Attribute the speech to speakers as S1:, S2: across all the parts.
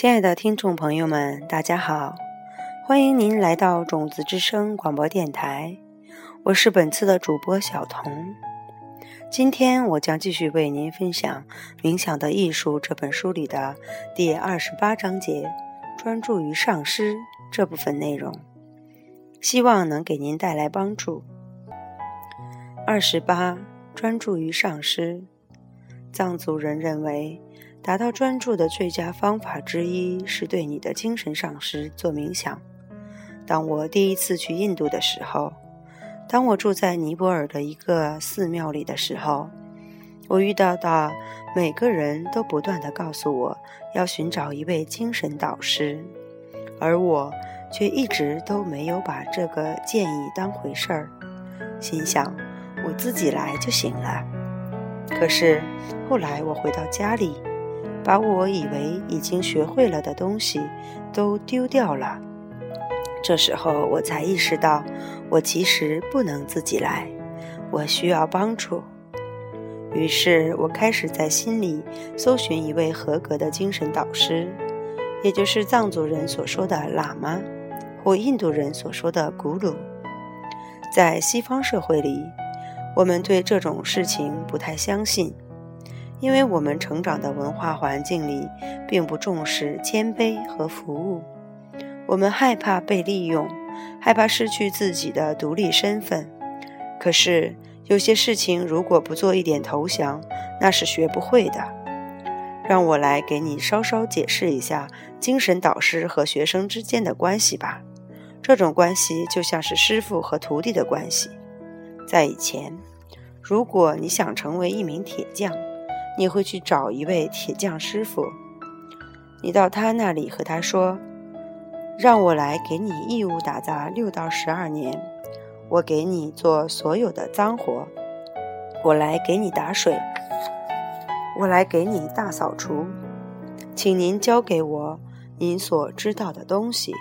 S1: 亲爱的听众朋友们，大家好，欢迎您来到种子之声广播电台，我是本次的主播小童。今天我将继续为您分享《冥想的艺术》这本书里的第二十八章节“专注于上师”这部分内容，希望能给您带来帮助。二十八，专注于上师。藏族人认为。达到专注的最佳方法之一是对你的精神上师做冥想。当我第一次去印度的时候，当我住在尼泊尔的一个寺庙里的时候，我遇到的每个人都不断地告诉我要寻找一位精神导师，而我却一直都没有把这个建议当回事儿，心想我自己来就行了。可是后来我回到家里。把我以为已经学会了的东西都丢掉了。这时候我才意识到，我其实不能自己来，我需要帮助。于是我开始在心里搜寻一位合格的精神导师，也就是藏族人所说的喇嘛，或印度人所说的古鲁。在西方社会里，我们对这种事情不太相信。因为我们成长的文化环境里，并不重视谦卑和服务，我们害怕被利用，害怕失去自己的独立身份。可是有些事情，如果不做一点投降，那是学不会的。让我来给你稍稍解释一下精神导师和学生之间的关系吧。这种关系就像是师傅和徒弟的关系。在以前，如果你想成为一名铁匠，你会去找一位铁匠师傅，你到他那里和他说：“让我来给你义务打杂六到十二年，我给你做所有的脏活，我来给你打水，我来给你大扫除，请您交给我您所知道的东西，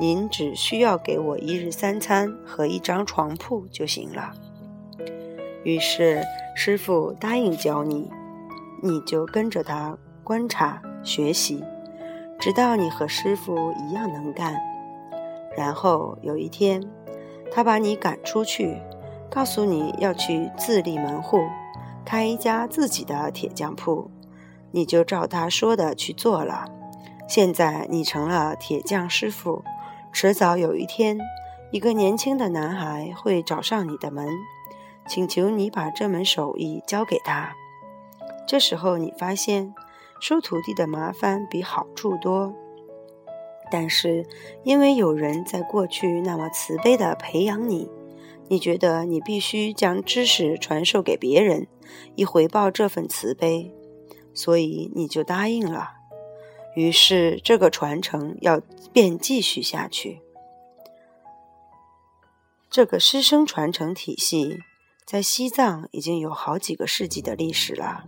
S1: 您只需要给我一日三餐和一张床铺就行了。”于是师傅答应教你。你就跟着他观察学习，直到你和师傅一样能干。然后有一天，他把你赶出去，告诉你要去自立门户，开一家自己的铁匠铺。你就照他说的去做了。现在你成了铁匠师傅，迟早有一天，一个年轻的男孩会找上你的门，请求你把这门手艺教给他。这时候，你发现收徒弟的麻烦比好处多。但是，因为有人在过去那么慈悲地培养你，你觉得你必须将知识传授给别人，以回报这份慈悲，所以你就答应了。于是，这个传承要便继续下去。这个师生传承体系在西藏已经有好几个世纪的历史了。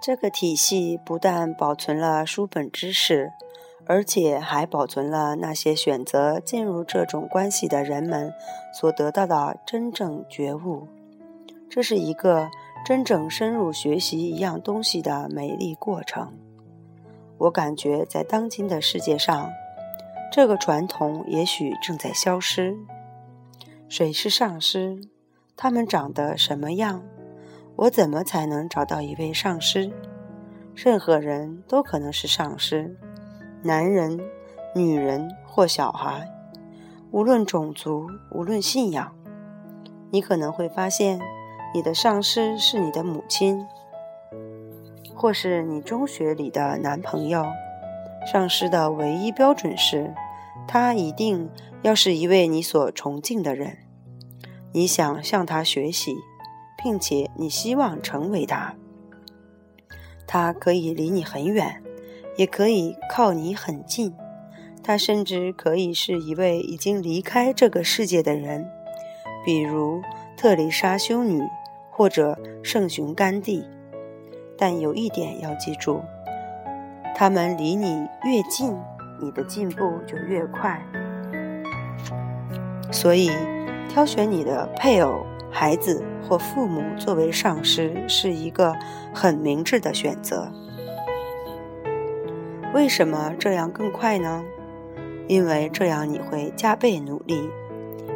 S1: 这个体系不但保存了书本知识，而且还保存了那些选择进入这种关系的人们所得到的真正觉悟。这是一个真正深入学习一样东西的美丽过程。我感觉在当今的世界上，这个传统也许正在消失。谁是上师？他们长得什么样？我怎么才能找到一位上师？任何人都可能是上师，男人、女人或小孩，无论种族，无论信仰。你可能会发现，你的上师是你的母亲，或是你中学里的男朋友。上师的唯一标准是，他一定要是一位你所崇敬的人，你想向他学习。并且你希望成为他，他可以离你很远，也可以靠你很近，他甚至可以是一位已经离开这个世界的人，比如特蕾莎修女或者圣雄甘地。但有一点要记住，他们离你越近，你的进步就越快。所以，挑选你的配偶。孩子或父母作为上师是一个很明智的选择。为什么这样更快呢？因为这样你会加倍努力。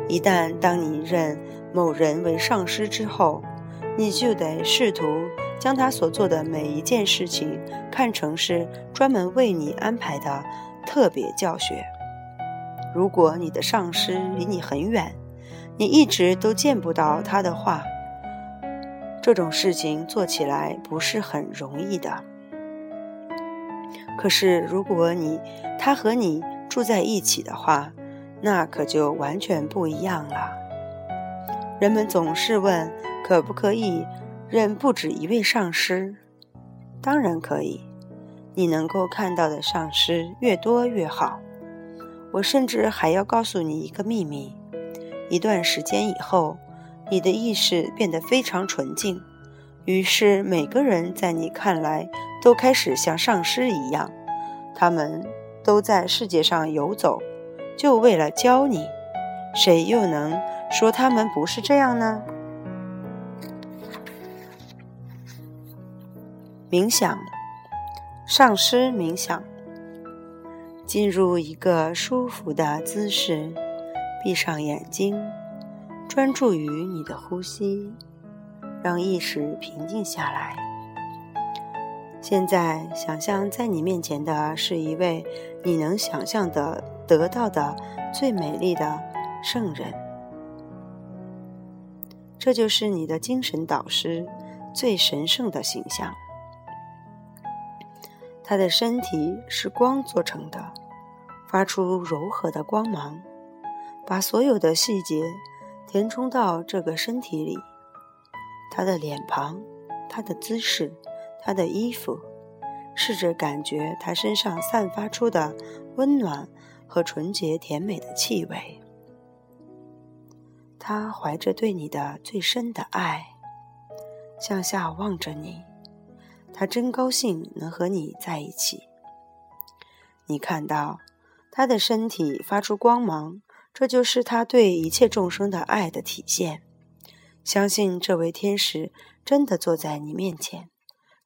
S1: 一旦当你认某人为上师之后，你就得试图将他所做的每一件事情看成是专门为你安排的特别教学。如果你的上师离你很远，你一直都见不到他的话，这种事情做起来不是很容易的。可是，如果你他和你住在一起的话，那可就完全不一样了。人们总是问，可不可以认不止一位上师？当然可以，你能够看到的上师越多越好。我甚至还要告诉你一个秘密：一段时间以后，你的意识变得非常纯净，于是每个人在你看来都开始像上师一样，他们都在世界上游走。就为了教你，谁又能说他们不是这样呢？冥想，上师冥想，进入一个舒服的姿势，闭上眼睛，专注于你的呼吸，让意识平静下来。现在，想象在你面前的是一位你能想象的。得到的最美丽的圣人，这就是你的精神导师最神圣的形象。他的身体是光做成的，发出柔和的光芒，把所有的细节填充到这个身体里。他的脸庞，他的姿势，他的衣服，试着感觉他身上散发出的温暖。和纯洁甜美的气味，他怀着对你的最深的爱，向下望着你。他真高兴能和你在一起。你看到他的身体发出光芒，这就是他对一切众生的爱的体现。相信这位天使真的坐在你面前，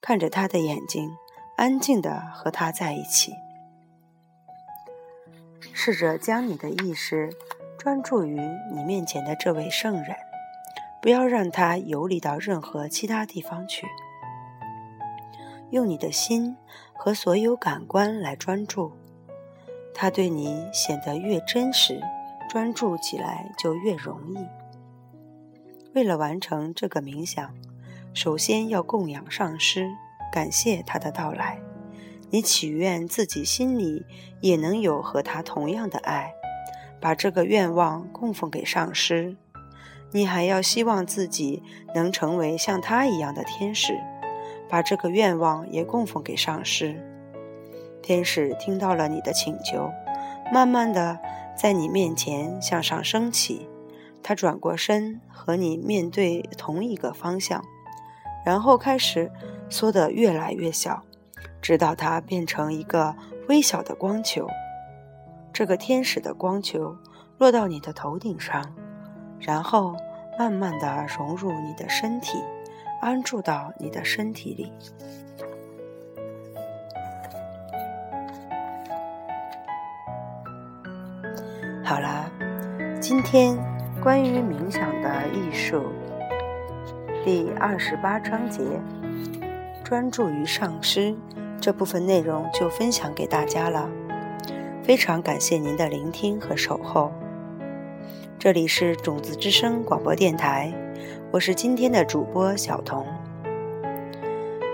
S1: 看着他的眼睛，安静的和他在一起。试着将你的意识专注于你面前的这位圣人，不要让他游离到任何其他地方去。用你的心和所有感官来专注，他对你显得越真实，专注起来就越容易。为了完成这个冥想，首先要供养上师，感谢他的到来。你祈愿自己心里也能有和他同样的爱，把这个愿望供奉给上师。你还要希望自己能成为像他一样的天使，把这个愿望也供奉给上师。天使听到了你的请求，慢慢的在你面前向上升起。他转过身和你面对同一个方向，然后开始缩得越来越小。直到它变成一个微小的光球，这个天使的光球落到你的头顶上，然后慢慢的融入你的身体，安住到你的身体里。好了，今天关于冥想的艺术第二十八章节，专注于上师。这部分内容就分享给大家了，非常感谢您的聆听和守候。这里是种子之声广播电台，我是今天的主播小童。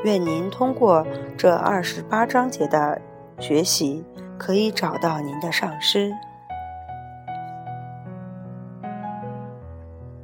S1: 愿您通过这二十八章节的学习，可以找到您的上师。